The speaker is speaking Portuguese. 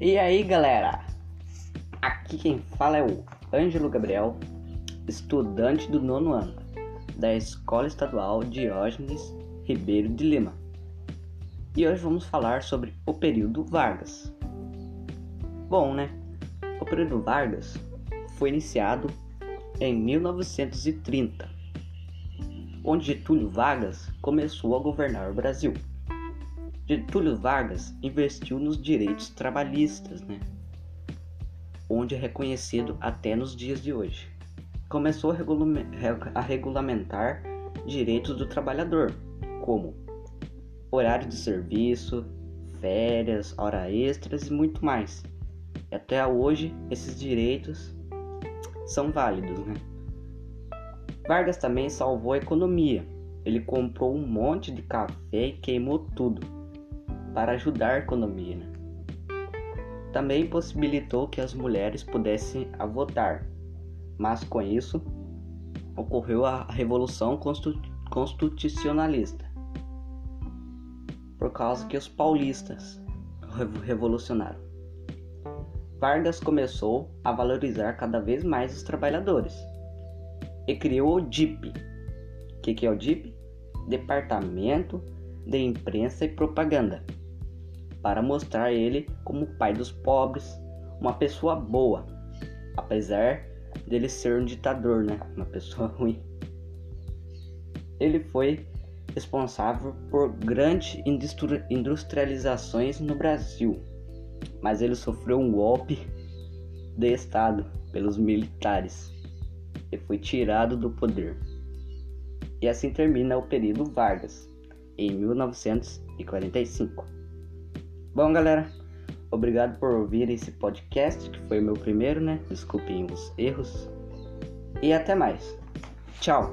E aí galera, aqui quem fala é o Ângelo Gabriel, estudante do nono ano da Escola Estadual Diógenes Ribeiro de Lima. E hoje vamos falar sobre o período Vargas. Bom, né? O período Vargas foi iniciado em 1930, onde Getúlio Vargas começou a governar o Brasil. Getúlio Vargas investiu nos direitos trabalhistas, né? onde é reconhecido até nos dias de hoje. Começou a regulamentar direitos do trabalhador, como horário de serviço, férias, hora extras e muito mais. E até hoje esses direitos são válidos, né? Vargas também salvou a economia. Ele comprou um monte de café e queimou tudo para ajudar a economia. Né? Também possibilitou que as mulheres pudessem votar, mas com isso ocorreu a Revolução Constitucionalista, por causa que os paulistas revolucionaram. Vargas começou a valorizar cada vez mais os trabalhadores e criou o DIP. O que, que é o DIP? Departamento de Imprensa e Propaganda para mostrar ele como pai dos pobres, uma pessoa boa, apesar dele ser um ditador, né? Uma pessoa ruim. Ele foi responsável por grandes industrializações no Brasil, mas ele sofreu um golpe de Estado pelos militares e foi tirado do poder. E assim termina o período Vargas, em 1945. Bom, galera, obrigado por ouvir esse podcast, que foi o meu primeiro, né? Desculpem os erros. E até mais. Tchau.